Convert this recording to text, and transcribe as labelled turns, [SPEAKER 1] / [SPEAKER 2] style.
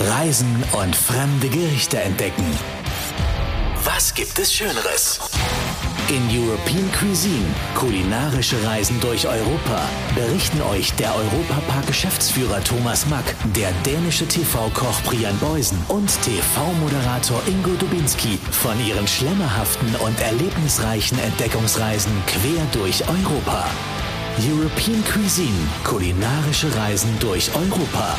[SPEAKER 1] Reisen und fremde Gerichte entdecken. Was gibt es Schöneres? In European Cuisine, kulinarische Reisen durch Europa, berichten euch der Europapark-Geschäftsführer Thomas Mack, der dänische TV-Koch Brian Beusen und TV-Moderator Ingo Dubinski von ihren schlemmerhaften und erlebnisreichen Entdeckungsreisen quer durch Europa. European Cuisine, kulinarische Reisen durch Europa.